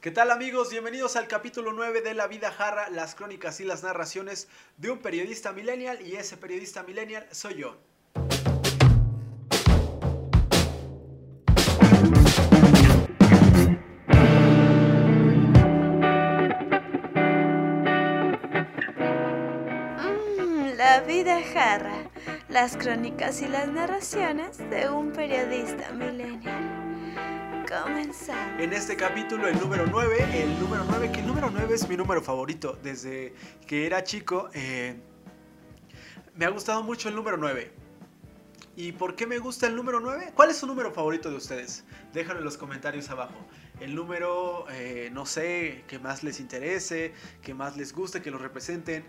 ¿Qué tal amigos? Bienvenidos al capítulo 9 de La Vida Jarra, las crónicas y las narraciones de un periodista millennial y ese periodista millennial soy yo. Mm, la vida jarra, las crónicas y las narraciones de un periodista millennial. En este capítulo, el número 9, el número 9, que el número 9 es mi número favorito desde que era chico. eh, me ha gustado mucho el número 9. ¿Y por qué me gusta el número 9? ¿Cuál es su número favorito de ustedes? Déjenlo en los comentarios abajo. El número, eh, no sé, que más les interese, que más les guste, que lo representen,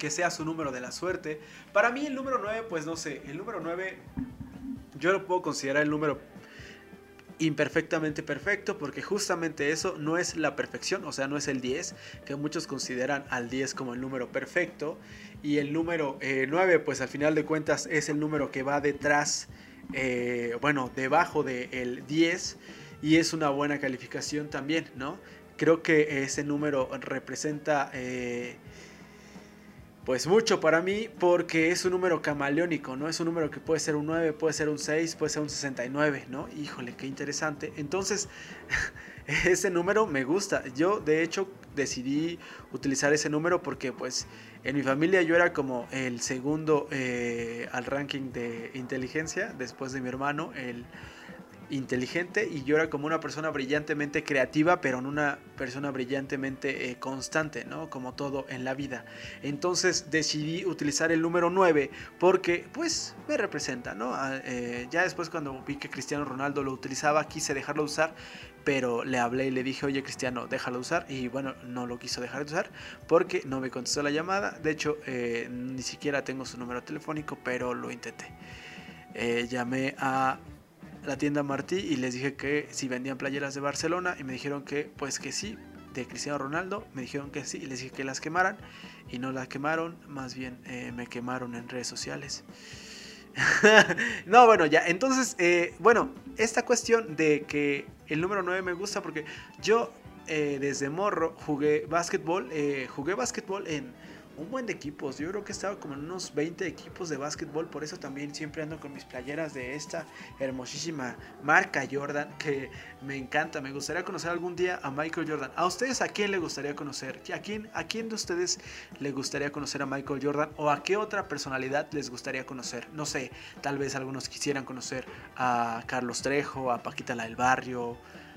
que sea su número de la suerte. Para mí el número 9, pues no sé, el número 9 yo lo puedo considerar el número imperfectamente perfecto porque justamente eso no es la perfección, o sea, no es el 10, que muchos consideran al 10 como el número perfecto y el número eh, 9 pues al final de cuentas es el número que va detrás, eh, bueno, debajo del 10 y es una buena calificación también, ¿no? Creo que ese número representa... eh, pues mucho para mí porque es un número camaleónico, ¿no? Es un número que puede ser un 9, puede ser un 6, puede ser un 69, ¿no? Híjole, qué interesante. Entonces, ese número me gusta. Yo, de hecho, decidí utilizar ese número porque, pues, en mi familia yo era como el segundo eh, al ranking de inteligencia, después de mi hermano, el inteligente y yo era como una persona brillantemente creativa, pero no una persona brillantemente eh, constante, ¿no? Como todo en la vida. Entonces decidí utilizar el número 9 porque pues me representa, ¿no? Ah, eh, ya después cuando vi que Cristiano Ronaldo lo utilizaba, quise dejarlo de usar, pero le hablé y le dije, oye Cristiano, déjalo usar. Y bueno, no lo quiso dejar de usar porque no me contestó la llamada. De hecho, eh, ni siquiera tengo su número telefónico, pero lo intenté. Llamé a la tienda Martí y les dije que si vendían playeras de Barcelona y me dijeron que pues que sí, de Cristiano Ronaldo, me dijeron que sí y les dije que las quemaran y no las quemaron, más bien eh, me quemaron en redes sociales. no, bueno, ya, entonces, eh, bueno, esta cuestión de que el número 9 me gusta porque yo eh, desde morro jugué básquetbol, eh, jugué básquetbol en un buen de equipos. Yo creo que estaba como en unos 20 equipos de básquetbol. Por eso también siempre ando con mis playeras de esta hermosísima marca Jordan. Que me encanta. Me gustaría conocer algún día a Michael Jordan. ¿A ustedes a quién le gustaría conocer? ¿A quién, ¿A quién de ustedes le gustaría conocer a Michael Jordan? ¿O a qué otra personalidad les gustaría conocer? No sé, tal vez algunos quisieran conocer a Carlos Trejo, a Paquita la del Barrio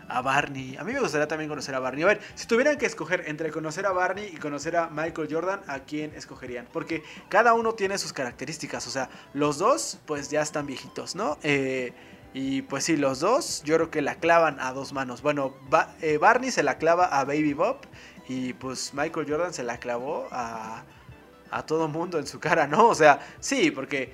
a Barney. A mí me gustaría también conocer a Barney. A ver, si tuvieran que escoger entre conocer a Barney y conocer a Michael Jordan, ¿a quién escogerían? Porque cada uno tiene sus características. O sea, los dos, pues ya están viejitos, ¿no? Eh, y pues sí, los dos, yo creo que la clavan a dos manos. Bueno, eh, Barney se la clava a Baby Bob. Y pues Michael Jordan se la clavó a, a todo mundo en su cara, ¿no? O sea, sí, porque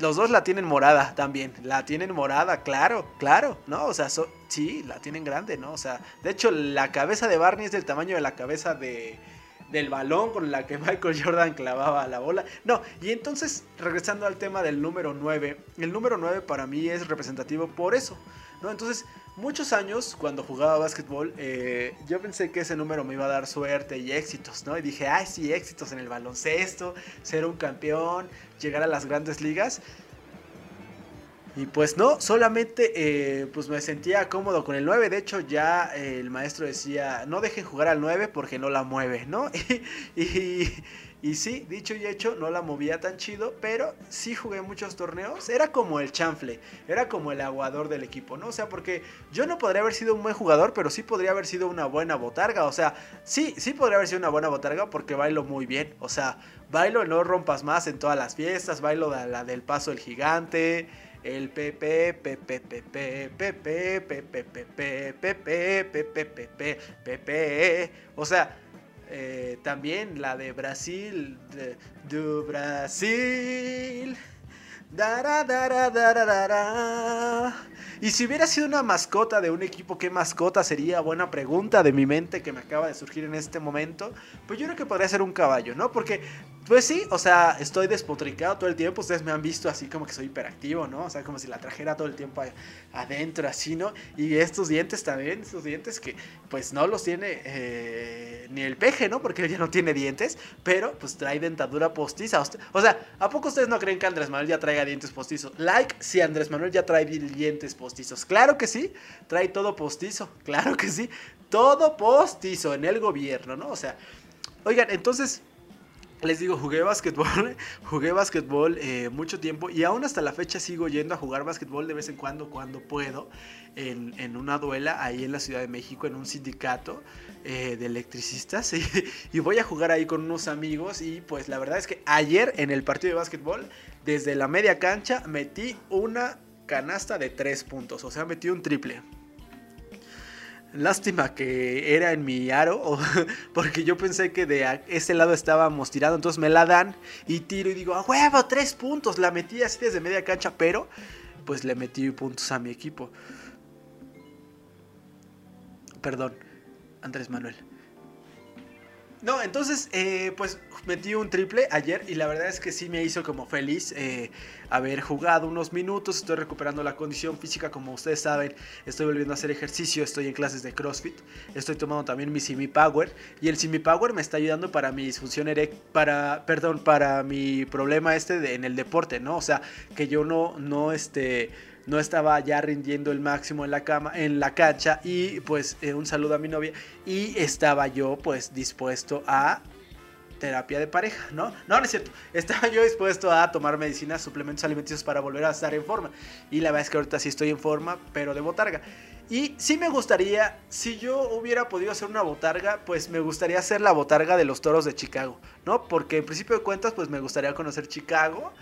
los dos la tienen morada también. La tienen morada, claro, claro, ¿no? O sea, so- sí, la tienen grande, ¿no? O sea, de hecho, la cabeza de Barney es del tamaño de la cabeza de, del balón con la que Michael Jordan clavaba la bola. No, y entonces, regresando al tema del número 9, el número 9 para mí es representativo por eso, ¿no? Entonces, muchos años cuando jugaba básquetbol, eh, yo pensé que ese número me iba a dar suerte y éxitos, ¿no? Y dije, ay, sí, éxitos en el baloncesto, ser un campeón, llegar a las grandes ligas. Y pues no, solamente eh, pues me sentía cómodo con el 9. De hecho, ya eh, el maestro decía, no dejen jugar al 9 porque no la mueve, ¿no? Y, y, y sí, dicho y hecho, no la movía tan chido, pero sí jugué muchos torneos. Era como el chanfle, era como el aguador del equipo, ¿no? O sea, porque yo no podría haber sido un buen jugador, pero sí podría haber sido una buena botarga. O sea, sí, sí podría haber sido una buena botarga porque bailo muy bien. O sea, bailo no rompas más en todas las fiestas, bailo de la del paso del gigante. El Pepe, Pepe, Pepe, Pepe, Pepe, Pepe, Pepe, Pepe, Pepe, Pepe. O sea, eh, también la de Brasil, de, do Brasil. Dara, dara, dara. Y si hubiera sido una mascota de un equipo, ¿qué mascota sería? Buena pregunta de mi mente que me acaba de surgir en este momento. Pues yo creo que podría ser un caballo, ¿no? Porque Pues sí, o sea, estoy despotricado todo el tiempo. Ustedes me han visto así como que soy hiperactivo, ¿no? O sea, como si la trajera todo el tiempo adentro, así, ¿no? Y estos dientes también, estos dientes que pues no los tiene eh, ni el peje, ¿no? Porque él ya no tiene dientes, pero pues trae dentadura postiza. O sea, ¿a poco ustedes no creen que Andrés Manuel ya traiga dientes postizos? Like si Andrés Manuel ya trae dientes postizos. Claro que sí, trae todo postizo, claro que sí. Todo postizo en el gobierno, ¿no? O sea, oigan, entonces les digo, jugué básquetbol, jugué básquetbol eh, mucho tiempo y aún hasta la fecha sigo yendo a jugar básquetbol de vez en cuando, cuando puedo, en, una duela ahí en la Ciudad de México, en un sindicato eh, de electricistas y, voy a jugar ahí con unos amigos y pues la verdad es que ayer en el partido de básquetbol, desde la media cancha, metí una canasta de tres puntos, o sea, metí un triple. Lástima que era en mi aro, porque yo pensé que de ese lado estábamos tirando, entonces me la dan y tiro y digo, a huevo, tres puntos, la metí así desde media cancha, pero pues le metí puntos a mi equipo. Perdón, Andrés Manuel. No, entonces, eh, pues metí un triple ayer y la verdad es que sí me hizo como feliz eh, haber jugado unos minutos. Estoy recuperando la condición física, como ustedes saben. Estoy volviendo a hacer ejercicio, estoy en clases de CrossFit. Estoy tomando también mi Simi Power y el Simi Power me está ayudando para mi disfunción eréctil, para, perdón, para mi problema este en el deporte, ¿no? O sea, que yo no, no, este no estaba ya rindiendo el máximo en la cama, en la cancha y pues eh, un saludo a mi novia y estaba yo pues dispuesto a terapia de pareja, ¿no? No, no es cierto. Estaba yo dispuesto a tomar medicinas, suplementos alimenticios para volver a estar en forma. Y la verdad es que ahorita sí estoy en forma, pero de botarga. Y sí me gustaría, si yo hubiera podido hacer una botarga, pues me gustaría hacer la botarga de los toros de Chicago, ¿no? Porque en principio de cuentas, pues me gustaría conocer Chicago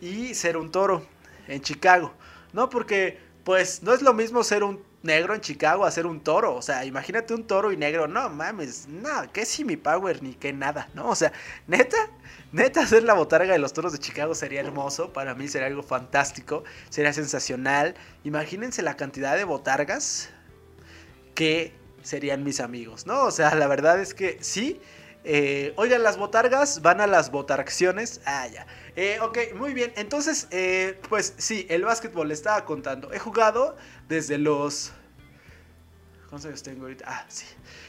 y ser un toro en Chicago. No, porque pues no es lo mismo ser un negro en Chicago a ser un toro. O sea, imagínate un toro y negro. No mames, nada, que si mi power ni que nada, ¿no? O sea, neta, neta, hacer la botarga de los toros de Chicago sería hermoso. Para mí sería algo fantástico, sería sensacional. Imagínense la cantidad de botargas que serían mis amigos, ¿no? O sea, la verdad es que sí. Eh, oigan, las botargas van a las botaracciones. Ah, ya. Eh, ok, muy bien. Entonces, eh, pues sí, el básquetbol le estaba contando. He jugado desde los... ¿Cuántos años tengo ahorita? Ah, sí.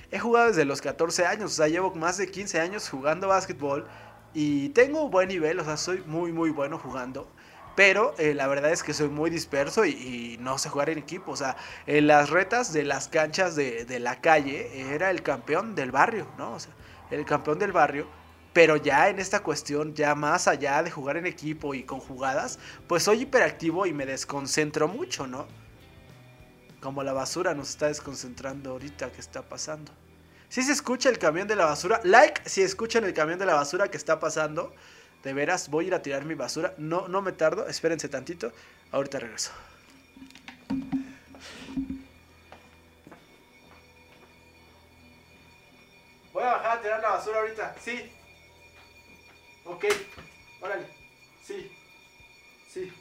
He jugado desde los 14 años. O sea, llevo más de 15 años jugando básquetbol. Y tengo buen nivel. O sea, soy muy, muy bueno jugando. Pero eh, la verdad es que soy muy disperso y, no sé jugar en equipo. O sea, en las retas de las canchas de, de la calle era el campeón del barrio, ¿no? O sea, el campeón del barrio pero ya en esta cuestión, ya más allá de jugar en equipo y con jugadas, pues soy hiperactivo y me desconcentro mucho, ¿no? Como la basura nos está desconcentrando ahorita que está pasando. Si se escucha el camión de la basura, like si escuchan el camión de la basura que está pasando. De veras, voy a ir a tirar mi basura. No, no me tardo, espérense tantito. Ahorita regreso. Bajar a tirar la basura ahorita, sí. Ok, órale. Sí. Sí.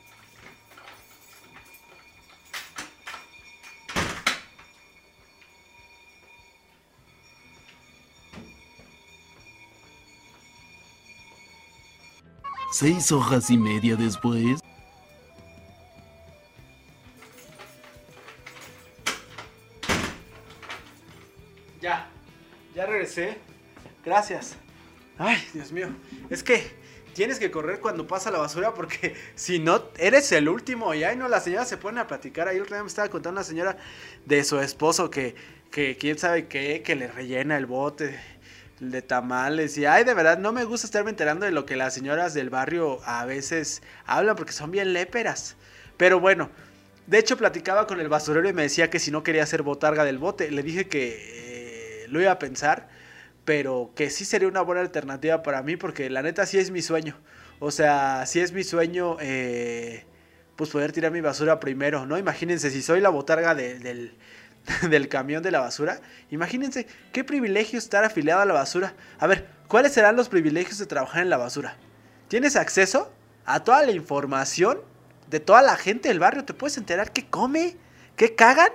Seis hojas y media después. Gracias. Ay, Dios mío. Es que tienes que correr cuando pasa la basura porque si no, eres el último. Y ahí no, la señora se pone a platicar. Ahí me estaba contando una señora de su esposo que, que quién sabe qué, que le rellena el bote de tamales. Y ay, de verdad, no me gusta estarme enterando de lo que las señoras del barrio a veces hablan porque son bien léperas. Pero bueno, de hecho platicaba con el basurero y me decía que si no quería hacer botarga del bote, le dije que eh, lo iba a pensar pero que sí sería una buena alternativa para mí porque la neta sí es mi sueño. O sea, sí es mi sueño eh, pues poder tirar mi basura primero, ¿no? Imagínense, si soy la botarga del, del camión de la basura, imagínense qué privilegio estar afiliado a la basura. A ver, ¿cuáles serán los privilegios de trabajar en la basura? Tienes acceso a toda la información de toda la gente del barrio. Te puedes enterar qué come, qué cagan,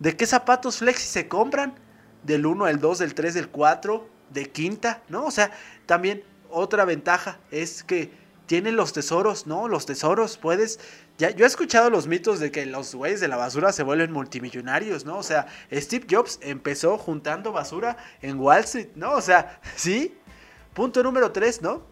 de qué zapatos flexi se compran, del 1, del 2, del 3, del 4, de quinta, ¿no? O sea, también otra ventaja es que tienen los tesoros, ¿no? Los tesoros, puedes... Ya, yo he escuchado los mitos de que los güeyes de la basura se vuelven multimillonarios, ¿no? O sea, Steve Jobs empezó juntando basura en Wall Street, ¿no? O sea, ¿sí? Punto número tres, ¿no?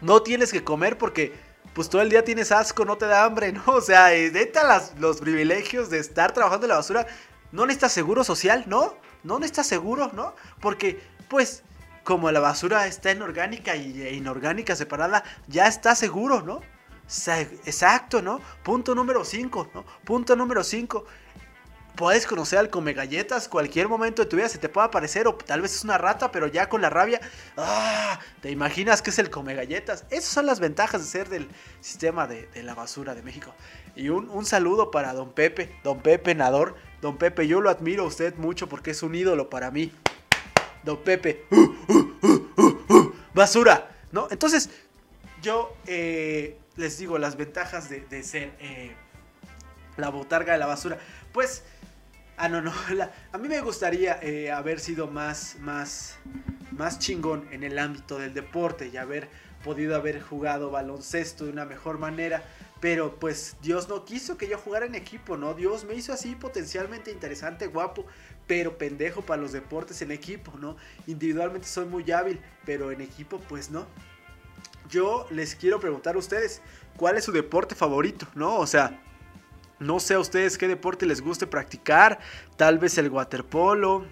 No tienes que comer porque pues todo el día tienes asco, no te da hambre, ¿no? O sea, neta las, los privilegios de estar trabajando en la basura, no necesitas seguro social, ¿no? No necesitas seguro, ¿no? Porque, pues, como la basura está en orgánica y inorgánica separada, ya está seguro, ¿no? Exacto, ¿no? Punto número 5, ¿no? Punto número 5. Puedes conocer al come galletas, cualquier momento de tu vida se te puede aparecer, o tal vez es una rata, pero ya con la rabia, ¡ah! Te imaginas que es el come galletas. Esas son las ventajas de ser del sistema de, la basura de México. Y un, un, saludo para don Pepe, don Pepe Nador. Don Pepe, yo lo admiro a usted mucho porque es un ídolo para mí. Don Pepe, basura, ¿no? Entonces, yo eh, les digo las ventajas de, ser eh, la botarga de la basura. Pues, ah, no, no, a mí me gustaría eh, haber sido más, más, más chingón en el ámbito del deporte y haber podido haber jugado baloncesto de una mejor manera. Pero pues Dios no quiso que yo jugara en equipo, ¿no? Dios me hizo así potencialmente interesante, guapo, pero pendejo para los deportes en equipo, ¿no? Individualmente soy muy hábil, pero en equipo pues no. Yo les quiero preguntar a ustedes, ¿cuál es su deporte favorito, no? O sea, no sé a ustedes qué deporte les guste practicar, tal vez el waterpolo,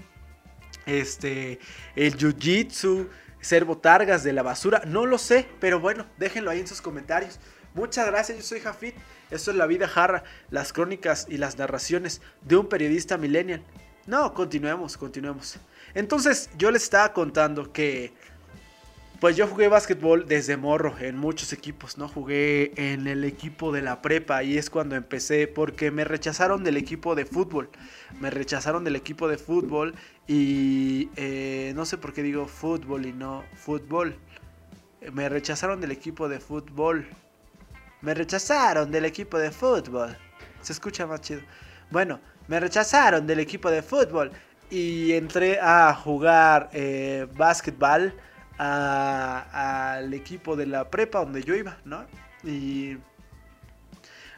este, el jiu-jitsu, ser botargas de la basura, no lo sé, pero bueno, déjenlo ahí en sus comentarios. Muchas gracias, yo soy Jafit. Esto es La Vida Jarra, las crónicas y las narraciones de un periodista millennial. No, continuemos, continuemos. Entonces, yo les estaba contando que. Pues yo jugué básquetbol desde morro en muchos equipos, ¿no? Jugué en el equipo de la prepa y es cuando empecé porque me rechazaron del equipo de fútbol. Me rechazaron del equipo de fútbol y eh, no sé por qué digo fútbol y no fútbol. Me rechazaron del equipo de fútbol. Me rechazaron del equipo de fútbol. Se escucha más chido. Bueno, me rechazaron del equipo de fútbol y entré a jugar eh, al equipo de la prepa donde yo iba, ¿no? Y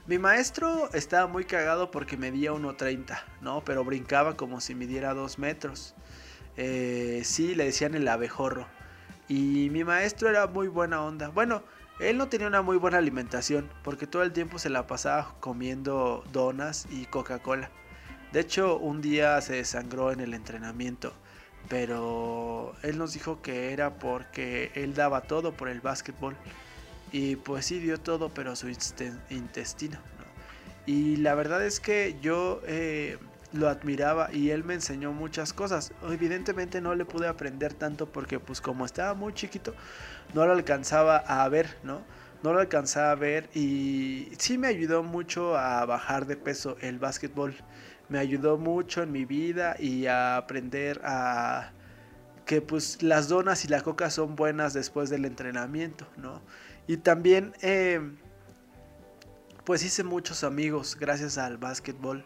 mi maestro estaba muy cagado porque medía 1.30, ¿no? Pero brincaba como si midiera 2 metros. Eh, sí, le decían el abejorro. Y mi maestro era muy buena onda. Bueno, él no tenía una muy buena alimentación porque todo el tiempo se la pasaba comiendo donas y Coca-Cola. De hecho, un día se desangró en el entrenamiento, pero él nos dijo que era porque él daba todo por el básquetbol. Y pues sí dio todo, pero su intestino. Y la verdad es que yo eh, lo admiraba y él me enseñó muchas cosas. Evidentemente no le pude aprender tanto porque pues como estaba muy chiquito, no lo alcanzaba a ver, ¿no? No lo alcanzaba a ver y sí me ayudó mucho a bajar de peso el básquetbol me ayudó mucho en mi vida y a aprender a que pues las donas y la coca son buenas después del entrenamiento, ¿no? Y también eh, pues hice muchos amigos gracias al básquetbol.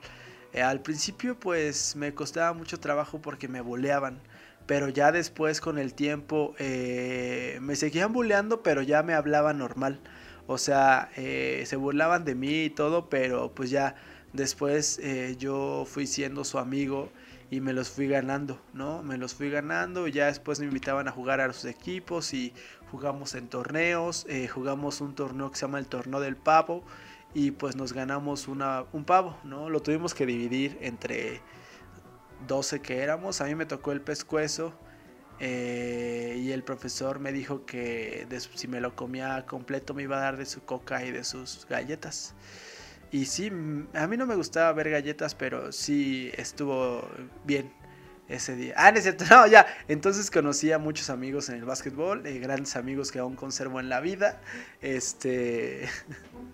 Eh, al principio pues me costaba mucho trabajo porque me boleaban, pero ya después con el tiempo eh, me seguían buleando, pero ya me hablaban normal. O sea, se burlaban de mí y todo, pero pues ya Después eh, yo fui siendo su amigo y me los fui ganando, ¿no? Me los fui ganando y ya después me invitaban a jugar a sus equipos y jugamos en torneos, eh, jugamos un torneo que se llama el torneo del pavo y pues nos ganamos una, un pavo, ¿no? Lo tuvimos que dividir entre 12 que éramos, a mí me tocó el pescuezo eh, y el profesor me dijo que si me lo comía completo me iba a dar de su coca y de sus galletas. Y sí, a mí no me gustaba ver galletas, pero sí estuvo bien ese día. Ah, no no, ya. Entonces conocí a muchos amigos en el básquetbol, eh, grandes amigos que aún conservo en la vida. Este.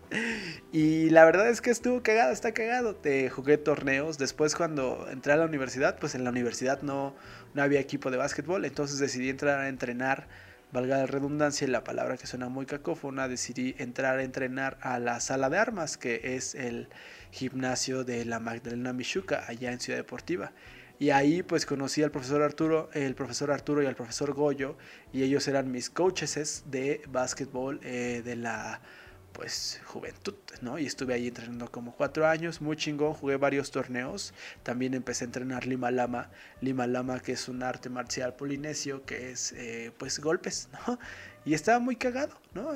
y la verdad es que estuvo cagado, está cagado. Te jugué torneos. Después, cuando entré a la universidad, pues en la universidad no, no había equipo de básquetbol. Entonces decidí entrar a entrenar valga la redundancia y la palabra que suena muy cacófona, decidí entrar a entrenar a la sala de armas, que es el gimnasio de la Magdalena Michuca, allá en Ciudad Deportiva. Y ahí pues conocí al profesor Arturo, el profesor Arturo y al profesor Goyo, y ellos eran mis coaches de básquetbol eh, de la pues juventud, ¿no? Y estuve ahí entrenando como cuatro años, muy chingón, jugué varios torneos, también empecé a entrenar Lima Lama, Lima Lama que es un arte marcial polinesio, que es eh, pues golpes, ¿no? Y estaba muy cagado, ¿no?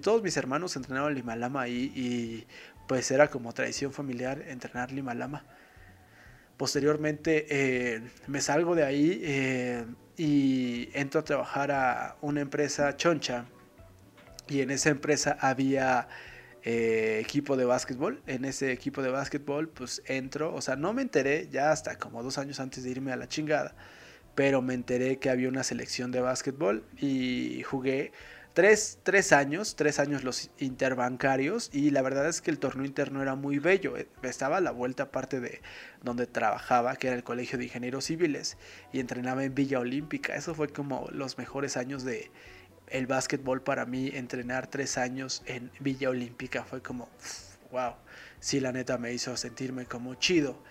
todos mis hermanos entrenaban Lima Lama ahí y pues era como tradición familiar entrenar Lima Lama. Posteriormente eh, me salgo de ahí eh, y entro a trabajar a una empresa choncha y en esa empresa había eh, equipo de básquetbol. En ese equipo de básquetbol pues entro, o sea, no me enteré ya hasta como dos años antes de irme a la chingada, pero me enteré que había una selección de básquetbol y jugué Tres, tres, años, tres años los interbancarios y la verdad es que el torneo interno era muy bello. Eh, estaba a la vuelta aparte de donde trabajaba, que era el Colegio de Ingenieros Civiles y entrenaba en Villa Olímpica. Eso fue como los mejores años de el básquetbol para mí. Entrenar tres años en Villa Olímpica fue como, wow, sí la neta me hizo sentirme como chido.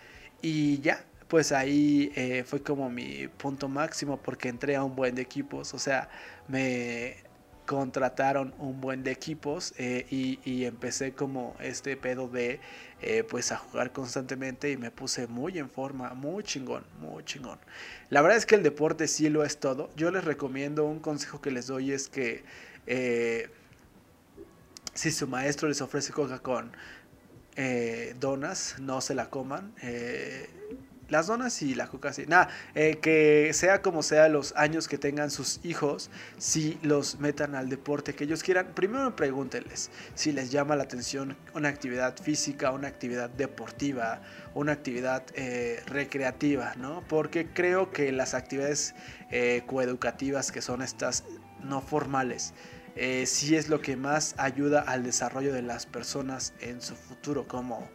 Y ya, pues ahí eh, fue como mi punto máximo porque entré a un buen de equipos. O sea, me contrataron un buen de equipos eh, y, empecé como este pedo de eh, pues a jugar constantemente y me puse muy en forma, muy chingón, muy chingón. La verdad es que el deporte sí lo es todo. Yo les recomiendo, un consejo que les doy es que eh, si su maestro les ofrece coca con donas, no se la coman las donas y la coca sí. Nada, eh, que sea como sea los años que tengan sus hijos, si los metan al deporte que ellos quieran, primero pregúntenles si les llama la atención una actividad física, una actividad deportiva, una actividad eh, recreativa, ¿no? Porque creo que las actividades eh, coeducativas que son estas no formales, eh, sí es lo que más ayuda al desarrollo de las personas en su futuro como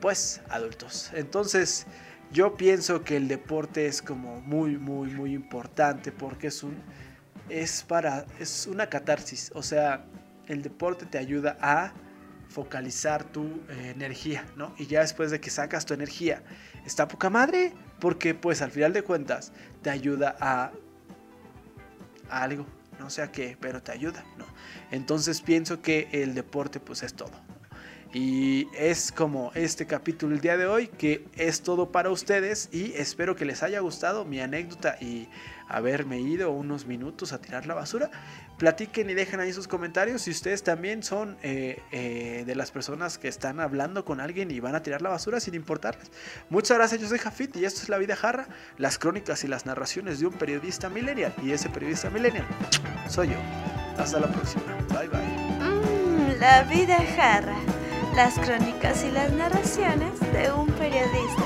pues adultos. Entonces, yo pienso que el deporte es como muy, muy, muy importante porque es un, es para, es una catarsis. O sea, el deporte te ayuda a focalizar tu eh, energía, ¿no? Y ya después de que sacas tu energía, está poca madre, porque pues al final de cuentas te ayuda a, a algo, no sé a qué, pero te ayuda, ¿no? Entonces pienso que el deporte pues es todo. Y es como este capítulo el día de hoy, que es todo para ustedes y espero que les haya gustado mi anécdota y haberme ido unos minutos a tirar la basura. Platiquen y dejen ahí sus comentarios si ustedes también son eh, eh, de las personas que están hablando con alguien y van a tirar la basura sin importarles. Muchas gracias, yo soy Jafit y esto es La Vida Jarra, las crónicas y las narraciones de un periodista millennial. Y ese periodista millennial soy yo. Hasta la próxima. Bye bye. Mm, la Vida Jarra las crónicas y las narraciones de un periodista